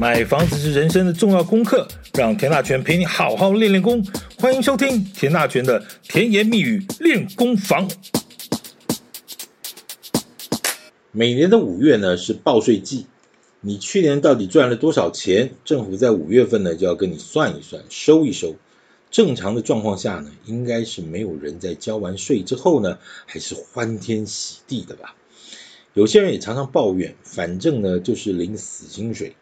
买房子是人生的重要功课，让田大权陪你好好练练功。欢迎收听田大权的甜言蜜语练功房。每年的五月呢是报税季，你去年到底赚了多少钱？政府在五月份呢就要跟你算一算，收一收。正常的状况下呢，应该是没有人在交完税之后呢，还是欢天喜地的吧？有些人也常常抱怨，反正呢就是领死薪水。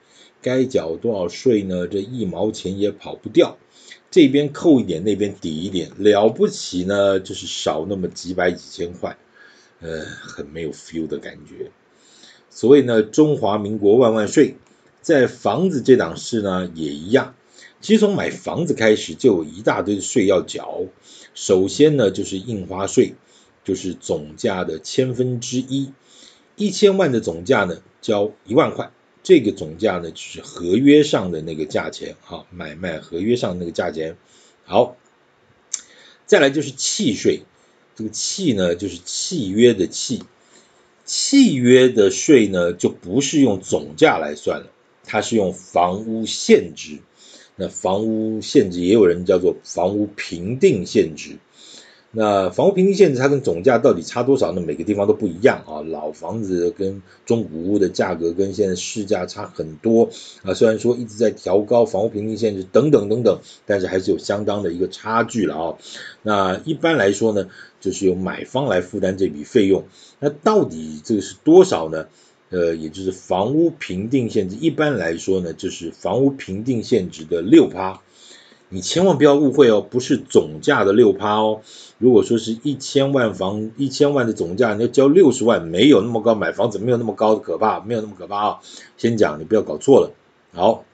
该缴多少税呢？这一毛钱也跑不掉，这边扣一点，那边抵一点，了不起呢，就是少那么几百几千块，呃，很没有 feel 的感觉。所以呢，中华民国万万岁，在房子这档事呢也一样。其实从买房子开始就有一大堆的税要缴，首先呢就是印花税，就是总价的千分之一，一千万的总价呢交一万块。这个总价呢，就是合约上的那个价钱，哈，买卖合约上那个价钱。好，再来就是契税，这个契呢，就是契约的契，契约的税呢，就不是用总价来算了，它是用房屋现值。那房屋现值也有人叫做房屋评定现值。那房屋评定限制它跟总价到底差多少呢？每个地方都不一样啊。老房子跟中古屋的价格跟现在市价差很多啊。虽然说一直在调高房屋评定限制等等等等，但是还是有相当的一个差距了啊。那一般来说呢，就是由买方来负担这笔费用。那到底这个是多少呢？呃，也就是房屋评定限制，一般来说呢，就是房屋评定限值的六趴。你千万不要误会哦，不是总价的六趴哦。如果说是一千万房一千万的总价，你要交六十万，没有那么高，买房子没有那么高的可怕，没有那么可怕啊。先讲，你不要搞错了。好，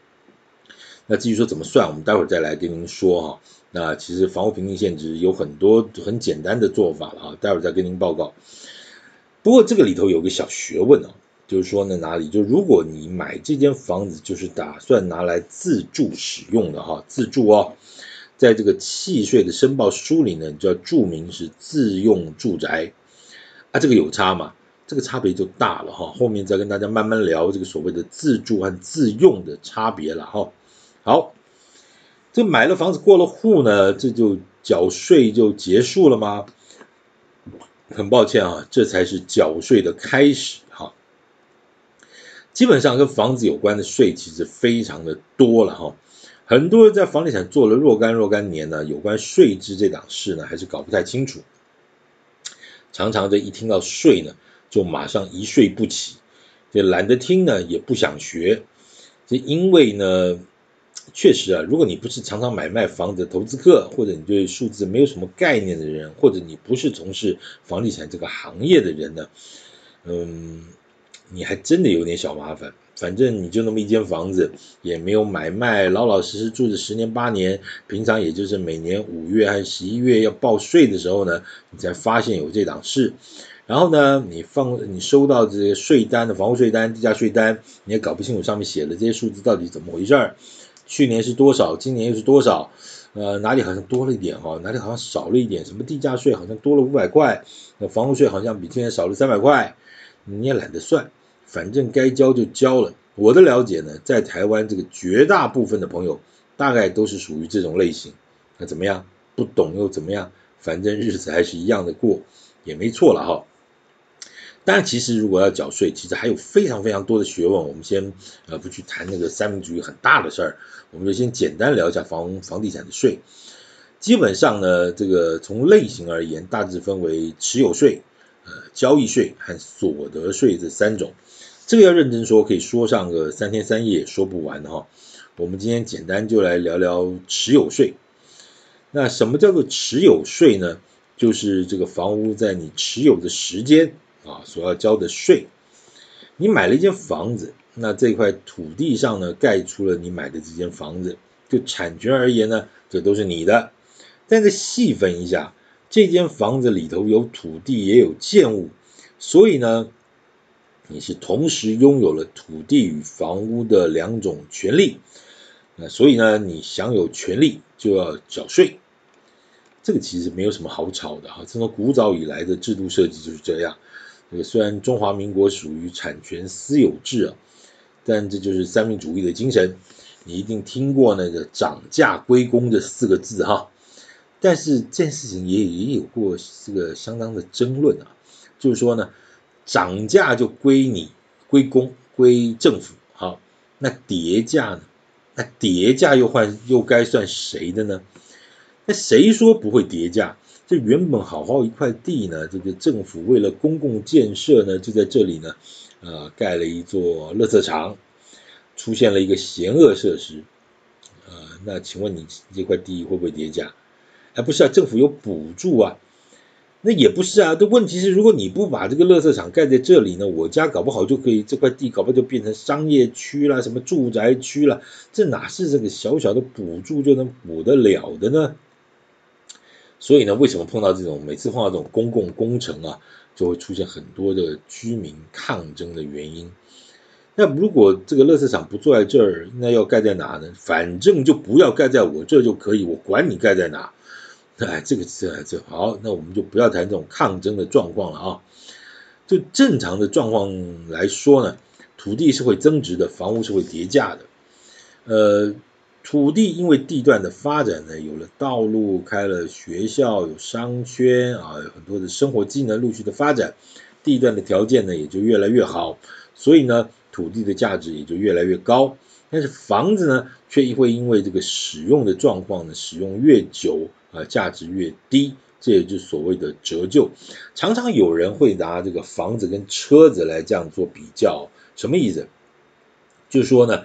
那至于说怎么算，我们待会儿再来跟您说哈。那其实房屋评定限值有很多很简单的做法了啊，待会儿再跟您报告。不过这个里头有个小学问哦。就是说呢，哪里就如果你买这间房子，就是打算拿来自住使用的哈，自住哦，在这个契税的申报书里呢，就要注明是自用住宅啊，这个有差嘛？这个差别就大了哈，后面再跟大家慢慢聊这个所谓的自住和自用的差别了哈。好，这买了房子过了户呢，这就缴税就结束了吗？很抱歉啊，这才是缴税的开始。基本上跟房子有关的税其实非常的多了哈，很多人在房地产做了若干若干年呢，有关税制这档事呢还是搞不太清楚，常常这一听到税呢，就马上一睡不起，这懒得听呢也不想学，这因为呢，确实啊，如果你不是常常买卖房子的投资客，或者你对数字没有什么概念的人，或者你不是从事房地产这个行业的人呢，嗯。你还真的有点小麻烦，反正你就那么一间房子，也没有买卖，老老实实住着十年八年，平常也就是每年五月还是十一月要报税的时候呢，你才发现有这档事。然后呢，你放你收到这些税单的房屋税单、地价税单，你也搞不清楚上面写的这些数字到底怎么回事儿。去年是多少，今年又是多少？呃，哪里好像多了一点哈，哪里好像少了一点？什么地价税好像多了五百块，那房屋税好像比今年少了三百块，你也懒得算。反正该交就交了。我的了解呢，在台湾这个绝大部分的朋友，大概都是属于这种类型。那怎么样？不懂又怎么样？反正日子还是一样的过，也没错了哈。当然，其实如果要缴税，其实还有非常非常多的学问。我们先呃不去谈那个三民主义很大的事儿，我们就先简单聊一下房房地产的税。基本上呢，这个从类型而言，大致分为持有税、呃交易税和所得税这三种。这个要认真说，可以说上个三天三夜也说不完哈。我们今天简单就来聊聊持有税。那什么叫做持有税呢？就是这个房屋在你持有的时间啊，所要交的税。你买了一间房子，那这块土地上呢，盖出了你买的这间房子，就产权而言呢，这都是你的。但再细分一下，这间房子里头有土地也有建物，所以呢。你是同时拥有了土地与房屋的两种权利，那所以呢，你享有权利就要缴税。这个其实没有什么好吵的哈，这个古早以来的制度设计就是这样。这个虽然中华民国属于产权私有制啊，但这就是三民主义的精神。你一定听过那个“涨价归公”这四个字哈。但是这件事情也也有过这个相当的争论啊，就是说呢，涨价就归你归公归政府，好，那跌价呢？那跌价又换又该算谁的呢？那谁说不会跌价？这原本好好一块地呢，这个政府为了公共建设呢，就在这里呢，呃，盖了一座垃圾场，出现了一个险恶设施，呃，那请问你这块地会不会跌价？哎，不是啊，政府有补助啊，那也不是啊。这问题是，如果你不把这个垃圾场盖在这里呢，我家搞不好就可以这块地搞不好就变成商业区啦，什么住宅区了，这哪是这个小小的补助就能补得了的呢？所以呢，为什么碰到这种每次碰到这种公共工程啊，就会出现很多的居民抗争的原因？那如果这个垃圾场不坐在这儿，那要盖在哪呢？反正就不要盖在我这就可以，我管你盖在哪。哎，这个这这好，那我们就不要谈这种抗争的状况了啊。就正常的状况来说呢，土地是会增值的，房屋是会跌价的。呃，土地因为地段的发展呢，有了道路，开了学校，有商圈啊，有很多的生活机能陆续的发展，地段的条件呢也就越来越好，所以呢，土地的价值也就越来越高。但是房子呢，却会因为这个使用的状况呢，使用越久。啊，价值越低，这也就是所谓的折旧。常常有人会拿这个房子跟车子来这样做比较，什么意思？就是说呢，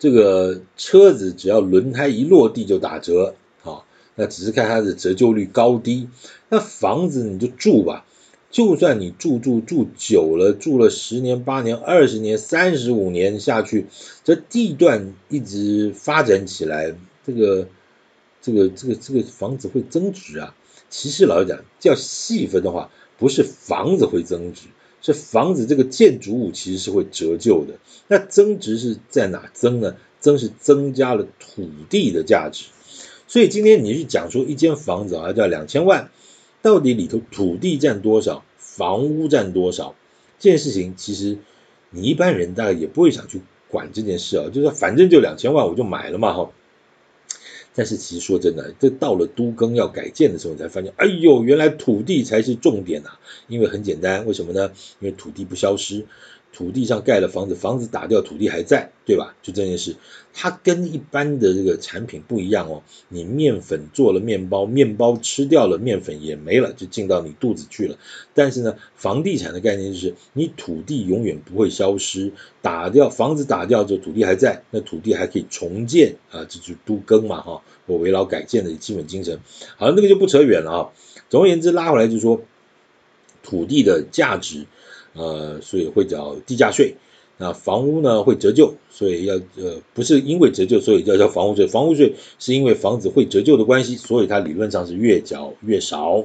这个车子只要轮胎一落地就打折，啊，那只是看它的折旧率高低。那房子你就住吧，就算你住住住久了，住了十年、八年、二十年、三十五年下去，这地段一直发展起来，这个。这个这个这个房子会增值啊？其实老实讲，叫细分的话，不是房子会增值，是房子这个建筑物其实是会折旧的。那增值是在哪增呢？增是增加了土地的价值。所以今天你去讲说一间房子啊叫两千万，到底里头土地占多少，房屋占多少？这件事情其实你一般人大概也不会想去管这件事啊，就是反正就两千万我就买了嘛哈。但是其实说真的，这到了都更要改建的时候，你才发现，哎呦，原来土地才是重点呐！因为很简单，为什么呢？因为土地不消失。土地上盖了房子，房子打掉，土地还在，对吧？就这件事，它跟一般的这个产品不一样哦。你面粉做了面包，面包吃掉了，面粉也没了，就进到你肚子去了。但是呢，房地产的概念就是，你土地永远不会消失，打掉房子打掉之后，土地还在，那土地还可以重建啊，这就是都更嘛哈，我围绕改建的基本精神。好，那个就不扯远了啊。总而言之，拉回来就是说，土地的价值。呃，所以会缴地价税。那房屋呢会折旧，所以要呃不是因为折旧，所以要交房屋税。房屋税是因为房子会折旧的关系，所以它理论上是越缴越少。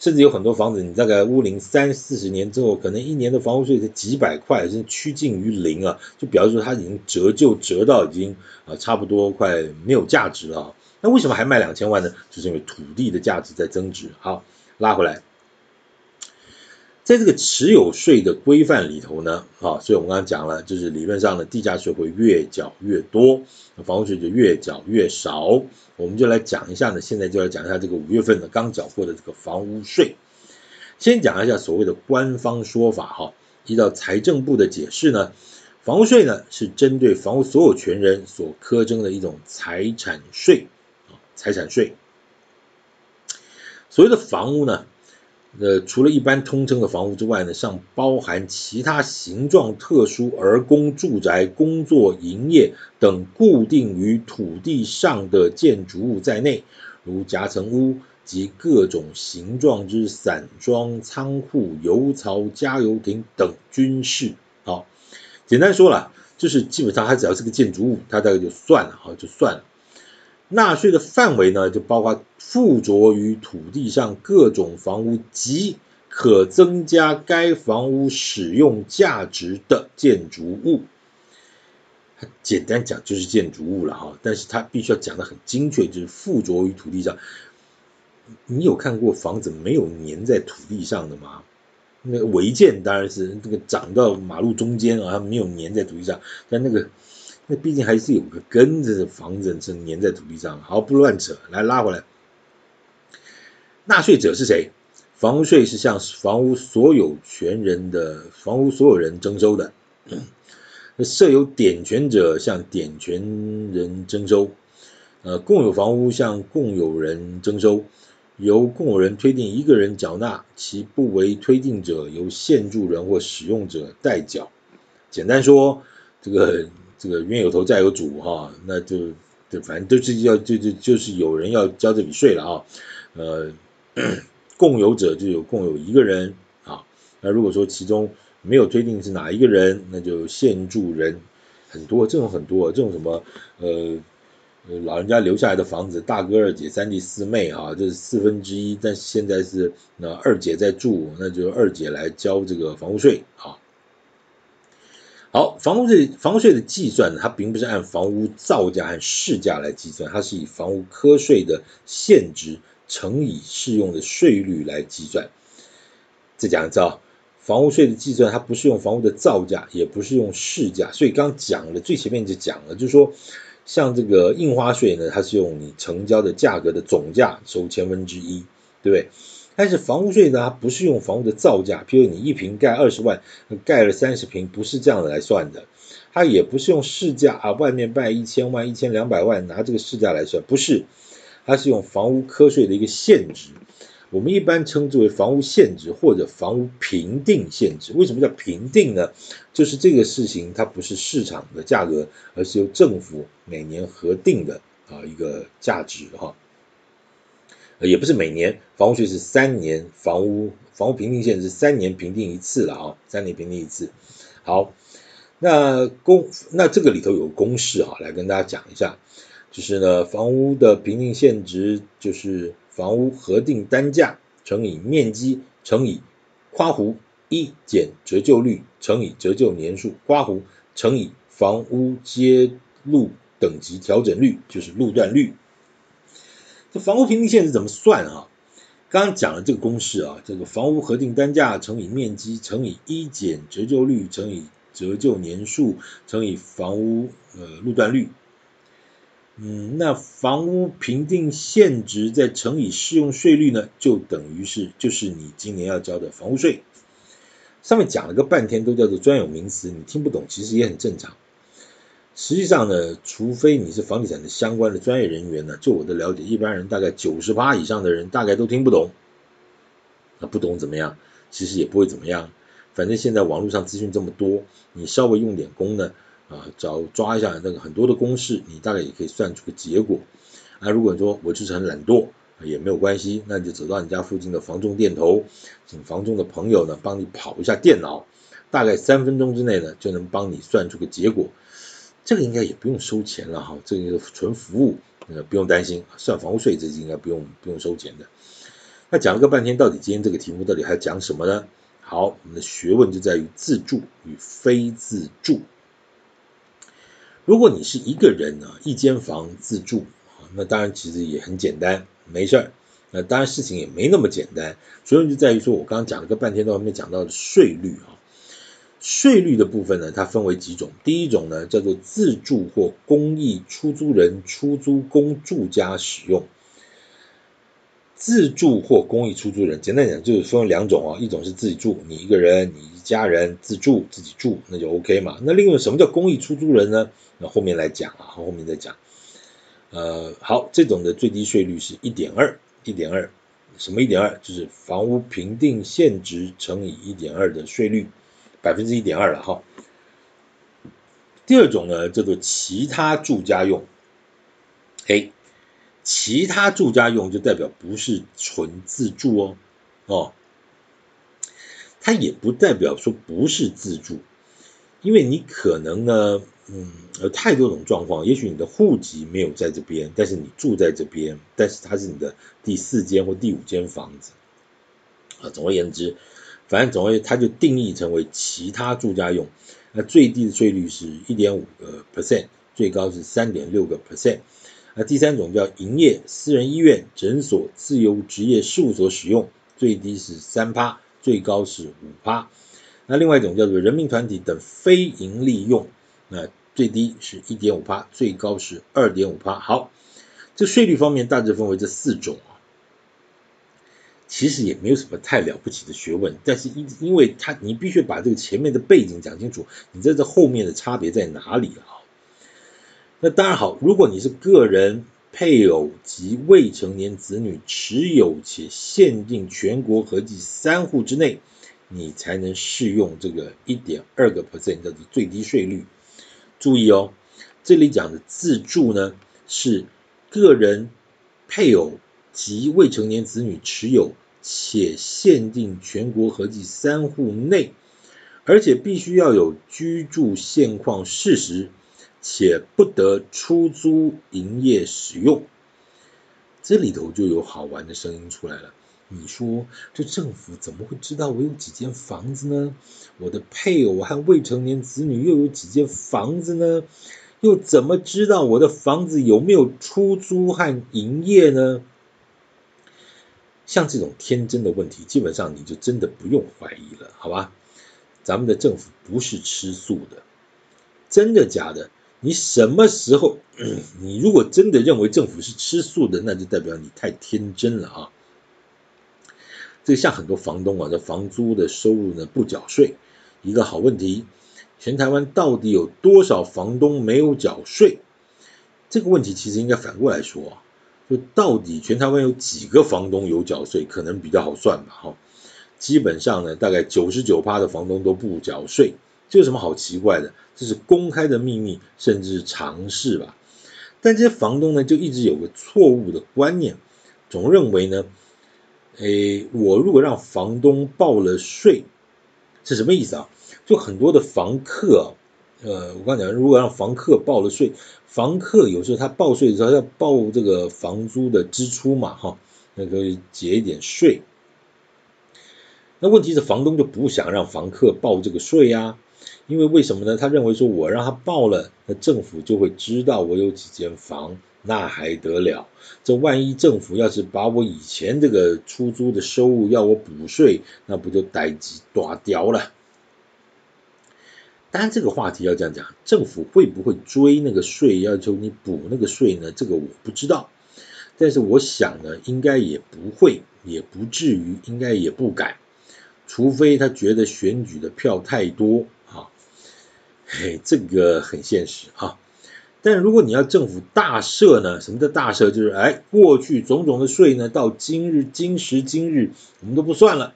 甚至有很多房子，你大概屋龄三四十年之后，可能一年的房屋税才几百块，甚至趋近于零啊，就表示说它已经折旧折到已经啊差不多快没有价值了。那为什么还卖两千万呢？就是因为土地的价值在增值。好，拉回来。在这个持有税的规范里头呢，啊，所以我们刚刚讲了，就是理论上呢，地价税会越缴越多，房屋税就越缴越少。我们就来讲一下呢，现在就来讲一下这个五月份呢刚缴过的这个房屋税。先讲一下所谓的官方说法哈，依照财政部的解释呢，房屋税呢是针对房屋所有权人所苛征的一种财产税啊，财产税。所谓的房屋呢。呃，除了一般通称的房屋之外呢，尚包含其他形状特殊而供住宅、工作、营业等固定于土地上的建筑物在内，如夹层屋及各种形状之散装仓库、油槽、加油亭等均是。好，简单说了，就是基本上它只要是个建筑物，它大概就算了，哈，就算了。纳税的范围呢，就包括附着于土地上各种房屋及可增加该房屋使用价值的建筑物。简单讲就是建筑物了哈，但是它必须要讲得很精确，就是附着于土地上。你有看过房子没有粘在土地上的吗？那个违建当然是这个长到马路中间啊，它没有粘在土地上，但那个那毕竟还是有个根子的房子是粘在土地上。好，不乱扯，来拉回来。纳税者是谁？房屋税是向房屋所有权人的房屋所有人征收的。那设有点权者向点权人征收。呃，共有房屋向共有人征收。由共有人推定一个人缴纳，其不为推定者，由现住人或使用者代缴。简单说，这个这个冤有头债有主哈，那就就反正都是要就就就是有人要交这笔税了啊。呃，共有者就有共有一个人啊。那如果说其中没有推定是哪一个人，那就现住人很多，这种很多，这种什么呃。老人家留下来的房子，大哥、二姐、三弟、四妹啊，这是四分之一。但现在是那二姐在住，那就二姐来交这个房屋税啊。好，房屋税房屋税的计算呢，它并不是按房屋造价和市价来计算，它是以房屋课税的现值乘以适用的税率来计算。再讲一次啊，房屋税的计算它不是用房屋的造价，也不是用市价，所以刚讲了最前面就讲了，就是说。像这个印花税呢，它是用你成交的价格的总价收千分之一，对不对？但是房屋税呢，它不是用房屋的造价，譬如你一平盖二十万，盖了三十平，不是这样的来算的。它也不是用市价啊，外面卖一千万、一千两百万，拿这个市价来算，不是，它是用房屋课税的一个现值。我们一般称之为房屋现值或者房屋评定现值。为什么叫评定呢？就是这个事情它不是市场的价格，而是由政府每年核定的啊一个价值哈。也不是每年，房屋税是三年，房屋房屋评定限值三年评定一次了啊，三年评定一次。好，那公那这个里头有公式啊，来跟大家讲一下，就是呢房屋的评定现值就是。房屋核定单价乘以面积乘以括弧一减折旧率乘以折旧年数括弧乘以房屋街路等级调整率，就是路段率。这房屋评定现值怎么算啊？刚刚讲了这个公式啊，这个房屋核定单价乘以面积乘以一减折旧率乘以折旧年数乘以房屋呃路段率。嗯，那房屋评定现值再乘以适用税率呢，就等于是就是你今年要交的房屋税。上面讲了个半天都叫做专有名词，你听不懂其实也很正常。实际上呢，除非你是房地产的相关的专业人员呢，就我的了解，一般人大概九十八以上的人大概都听不懂。那不懂怎么样？其实也不会怎么样，反正现在网络上资讯这么多，你稍微用点功呢。啊，找抓一下那个很多的公式，你大概也可以算出个结果。啊，如果说我就是很懒惰，也没有关系，那你就走到你家附近的房仲店头，请房仲的朋友呢帮你跑一下电脑，大概三分钟之内呢就能帮你算出个结果。这个应该也不用收钱了哈，这个纯服务，呃，不用担心，算房屋税这是应该不用不用收钱的。那讲了个半天，到底今天这个题目到底还讲什么呢？好，我们的学问就在于自住与非自住。如果你是一个人呢，一间房自住，那当然其实也很简单，没事儿。那当然事情也没那么简单，所以就在于说我刚刚讲了个半天都还没讲到的税率啊。税率的部分呢，它分为几种，第一种呢叫做自住或公益出租人出租供住家使用。自住或公益出租人，简单讲就是分为两种啊，一种是自己住，你一个人，你一家人自住自己住，那就 OK 嘛。那另外什么叫公益出租人呢？那后面来讲啊，后面再讲。呃，好，这种的最低税率是一点二，一点二，什么一点二？就是房屋评定现值乘以一点二的税率，百分之一点二了哈。第二种呢叫做其他住家用，嘿。其他住家用就代表不是纯自住哦，哦，它也不代表说不是自住，因为你可能呢，嗯，有太多种状况，也许你的户籍没有在这边，但是你住在这边，但是它是你的第四间或第五间房子，啊，总而言之，反正总而言之，它就定义成为其他住家用，那最低的税率是一点五个 percent，最高是三点六个 percent。那第三种叫营业，私人医院、诊所、自由职业事务所使用，最低是三趴，最高是五趴。那另外一种叫做人民团体等非营利用，那最低是一点五趴，最高是二点五趴。好，这税率方面大致分为这四种，其实也没有什么太了不起的学问，但是因因为它你必须把这个前面的背景讲清楚，你在这后面的差别在哪里啊？那当然好，如果你是个人。配偶及未成年子女持有且限定全国合计三户之内，你才能适用这个一点二个 percent 的最低税率。注意哦，这里讲的自住呢，是个人配偶及未成年子女持有且限定全国合计三户内，而且必须要有居住现况事实。且不得出租营业使用，这里头就有好玩的声音出来了。你说这政府怎么会知道我有几间房子呢？我的配偶和未成年子女又有几间房子呢？又怎么知道我的房子有没有出租和营业呢？像这种天真的问题，基本上你就真的不用怀疑了，好吧？咱们的政府不是吃素的，真的假的？你什么时候？你如果真的认为政府是吃素的，那就代表你太天真了啊！这像很多房东啊，这房租的收入呢不缴税，一个好问题。全台湾到底有多少房东没有缴税？这个问题其实应该反过来说，就到底全台湾有几个房东有缴税，可能比较好算吧？哈，基本上呢，大概九十九趴的房东都不缴税。这有什么好奇怪的？这是公开的秘密，甚至是常识吧。但这些房东呢，就一直有个错误的观念，总认为呢，诶，我如果让房东报了税，是什么意思啊？就很多的房客，呃，我刚才讲，如果让房客报了税，房客有时候他报税的时候要报这个房租的支出嘛，哈，那可以节一点税。那问题是房东就不想让房客报这个税呀。因为为什么呢？他认为说，我让他报了，那政府就会知道我有几间房，那还得了？这万一政府要是把我以前这个出租的收入要我补税，那不就代志大条了？当然，这个话题要这样讲，政府会不会追那个税，要求你补那个税呢？这个我不知道，但是我想呢，应该也不会，也不至于，应该也不敢，除非他觉得选举的票太多啊。嘿，这个很现实啊。但如果你要政府大赦呢？什么叫大赦？就是哎，过去种种的税呢，到今日今时今日，我们都不算了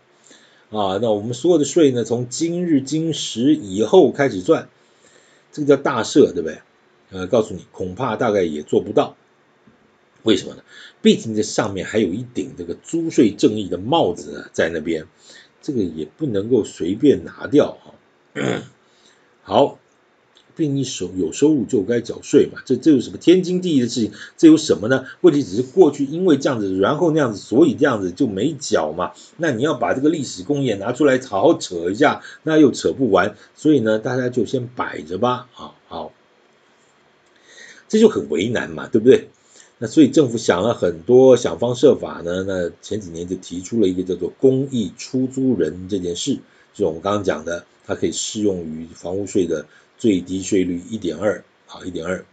啊。那我们所有的税呢，从今日今时以后开始算，这个叫大赦，对不对？呃，告诉你，恐怕大概也做不到。为什么呢？毕竟这上面还有一顶这个租税正义的帽子呢，在那边，这个也不能够随便拿掉啊。好。并你收有收入就该缴税嘛，这这有什么天经地义的事情？这有什么呢？问题只是过去因为这样子，然后那样子，所以这样子就没缴嘛。那你要把这个历史工业拿出来好好扯一下，那又扯不完。所以呢，大家就先摆着吧。好，好，这就很为难嘛，对不对？那所以政府想了很多，想方设法呢。那前几年就提出了一个叫做公益出租人这件事，就是我们刚刚讲的，它可以适用于房屋税的。最低税率一点二，啊一点二，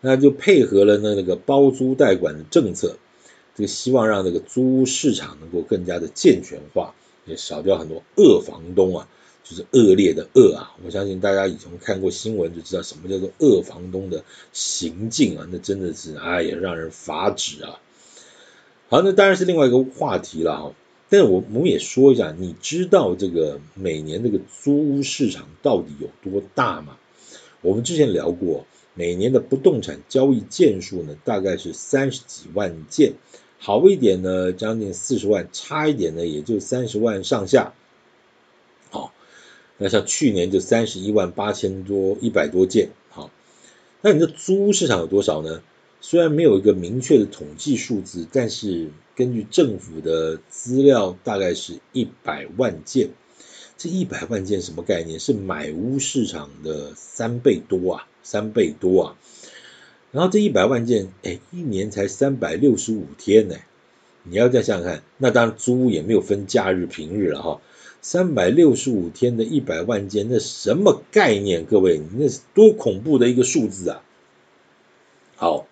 那就配合了那那个包租代管的政策，这个希望让这个租屋市场能够更加的健全化，也少掉很多恶房东啊，就是恶劣的恶啊。我相信大家以前看过新闻就知道什么叫做恶房东的行径啊，那真的是哎呀让人发指啊。好，那当然是另外一个话题了哈。但是我我们也说一下，你知道这个每年这个租屋市场到底有多大吗？我们之前聊过，每年的不动产交易件数呢，大概是三十几万件，好一点呢将近四十万，差一点呢也就三十万上下。好，那像去年就三十一万八千多，一百多件。好，那你的租屋市场有多少呢？虽然没有一个明确的统计数字，但是根据政府的资料，大概是一百万件。这一百万件什么概念？是买屋市场的三倍多啊，三倍多啊。然后这一百万件，哎，一年才三百六十五天呢。你要这样想想看，那当然租屋也没有分假日平日了哈，三百六十五天的一百万件，那什么概念？各位，那是多恐怖的一个数字啊！好，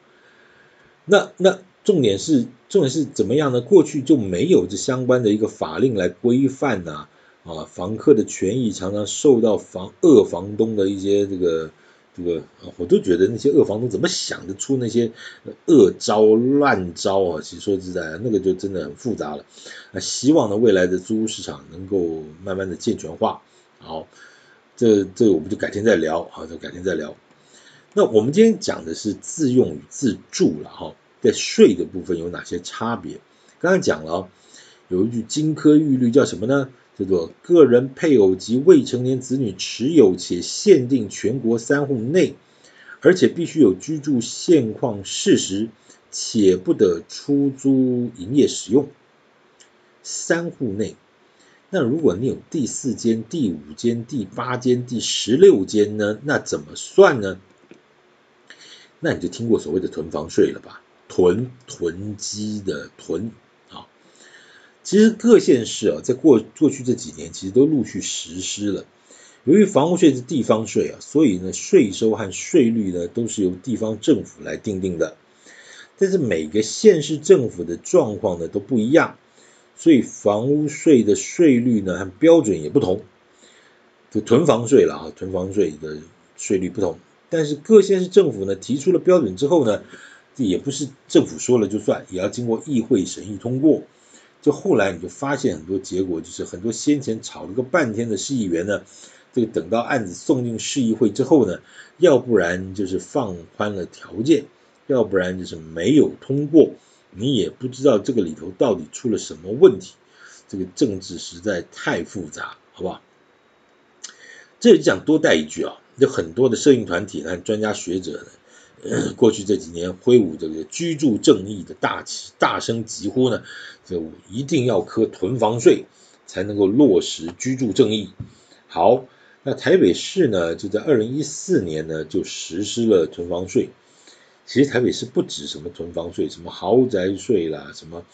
那那重点是重点是怎么样呢？过去就没有这相关的一个法令来规范呐，啊，房客的权益常常受到房恶房东的一些这个。这个啊我都觉得那些恶房东怎么想得出那些恶招乱招啊？其实说实在，那个就真的很复杂了。啊，希望呢未来的租屋市场能够慢慢的健全化。好，这这我们就改天再聊。好，就改天再聊。那我们今天讲的是自用与自住了哈，在税的部分有哪些差别？刚才讲了，有一句金科玉律叫什么呢？叫做个人配偶及未成年子女持有且限定全国三户内，而且必须有居住现况事实，且不得出租营业使用。三户内，那如果你有第四间、第五间、第八间、第十六间呢？那怎么算呢？那你就听过所谓的囤房税了吧？囤囤积的囤啊。其实各县市啊，在过过去这几年，其实都陆续实施了。由于房屋税是地方税啊，所以呢，税收和税率呢，都是由地方政府来定定的。但是每个县市政府的状况呢，都不一样，所以房屋税的税率呢，和标准也不同。就囤房税了啊，囤房税的税率不同。但是各县市政府呢，提出了标准之后呢，这也不是政府说了就算，也要经过议会审议通过。就后来你就发现很多结果，就是很多先前吵了个半天的市议员呢，这个等到案子送进市议会之后呢，要不然就是放宽了条件，要不然就是没有通过，你也不知道这个里头到底出了什么问题，这个政治实在太复杂，好不好？这里讲多带一句啊，有很多的摄影团体和专家学者呢。过去这几年挥舞这个居住正义的大旗，大声疾呼呢，就一定要科囤房税，才能够落实居住正义。好，那台北市呢，就在二零一四年呢，就实施了囤房税。其实台北市不止什么囤房税，什么豪宅税啦，什么。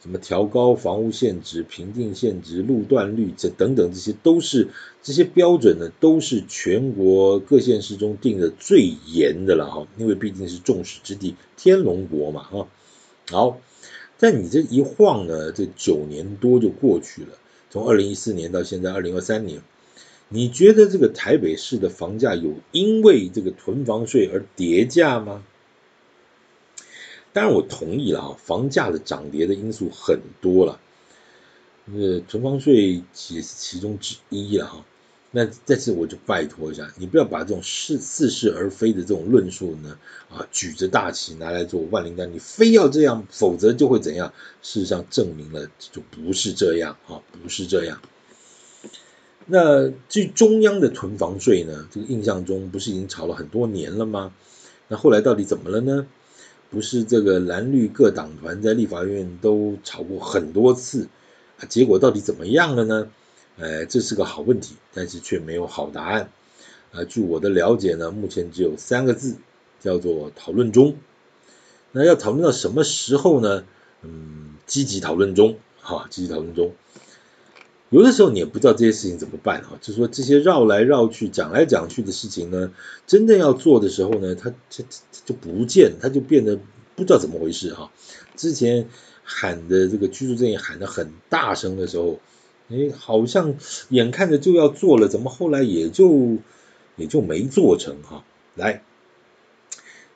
什么调高房屋现值、评定现值、路段率这等等，这些都是这些标准呢，都是全国各县市中定的最严的了哈。因为毕竟是众矢之的，天龙国嘛哈。好，但你这一晃呢，这九年多就过去了，从二零一四年到现在二零二三年，你觉得这个台北市的房价有因为这个囤房税而跌价吗？当然我同意了啊，房价的涨跌的因素很多了，呃，囤房税也是其中之一了哈。那在此我就拜托一下，你不要把这种似似是而非的这种论述呢啊，举着大旗拿来做万灵丹，你非要这样，否则就会怎样？事实上证明了就不是这样啊，不是这样。那至于中央的囤房税呢，这个印象中不是已经炒了很多年了吗？那后来到底怎么了呢？不是这个蓝绿各党团在立法院都吵过很多次啊，结果到底怎么样了呢？哎，这是个好问题，但是却没有好答案啊。据我的了解呢，目前只有三个字，叫做讨论中。那要讨论到什么时候呢？嗯，积极讨论中，哈，积极讨论中。有的时候你也不知道这些事情怎么办啊，就说这些绕来绕去、讲来讲去的事情呢，真正要做的时候呢，它它它就不见，它就变得不知道怎么回事哈。之前喊的这个居住正义喊得很大声的时候，哎，好像眼看着就要做了，怎么后来也就也就没做成哈？来。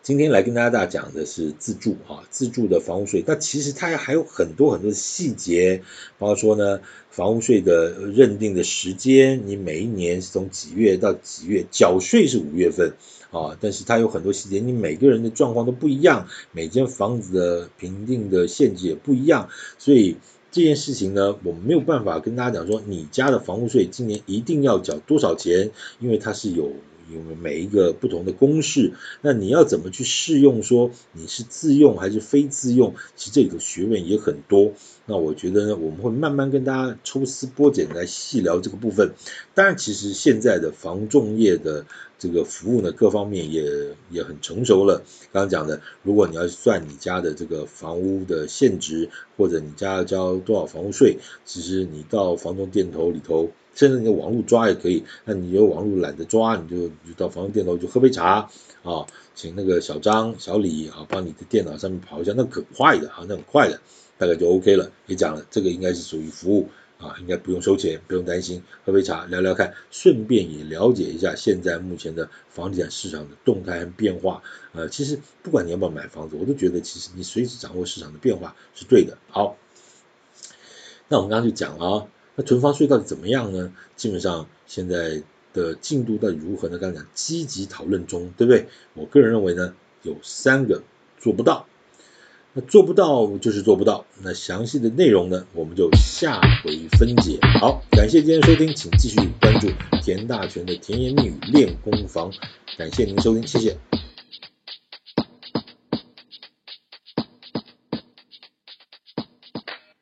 今天来跟大家讲的是自住啊，自住的房屋税，但其实它还有很多很多的细节，包括说呢，房屋税的认定的时间，你每一年是从几月到几月，缴税是五月份啊，但是它有很多细节，你每个人的状况都不一样，每间房子的评定的限制也不一样，所以这件事情呢，我们没有办法跟大家讲说，你家的房屋税今年一定要缴多少钱，因为它是有。有没有每一个不同的公式？那你要怎么去适用？说你是自用还是非自用？其实这个学问也很多。那我觉得呢，我们会慢慢跟大家抽丝剥茧来细聊这个部分。当然，其实现在的房仲业的这个服务呢，各方面也也很成熟了。刚刚讲的，如果你要算你家的这个房屋的现值，或者你家要交多少房屋税，其实你到房仲店头里头，甚至你的网络抓也可以。那你有网络懒得抓，你就你就到房仲店头就喝杯茶啊，请那个小张、小李啊，帮你的电脑上面跑一下，那很快的啊，那很快的。大概就 OK 了，也讲了，这个应该是属于服务啊，应该不用收钱，不用担心，喝杯茶聊聊看，顺便也了解一下现在目前的房地产市场的动态和变化。呃，其实不管你要不要买房子，我都觉得其实你随时掌握市场的变化是对的。好，那我们刚刚就讲了啊，那囤房税到底怎么样呢？基本上现在的进度到底如何呢？刚刚讲积极讨论中，对不对？我个人认为呢，有三个做不到。那做不到就是做不到，那详细的内容呢，我们就下回分解。好，感谢今天收听，请继续关注田大全的甜言蜜语练功房，感谢您收听，谢谢。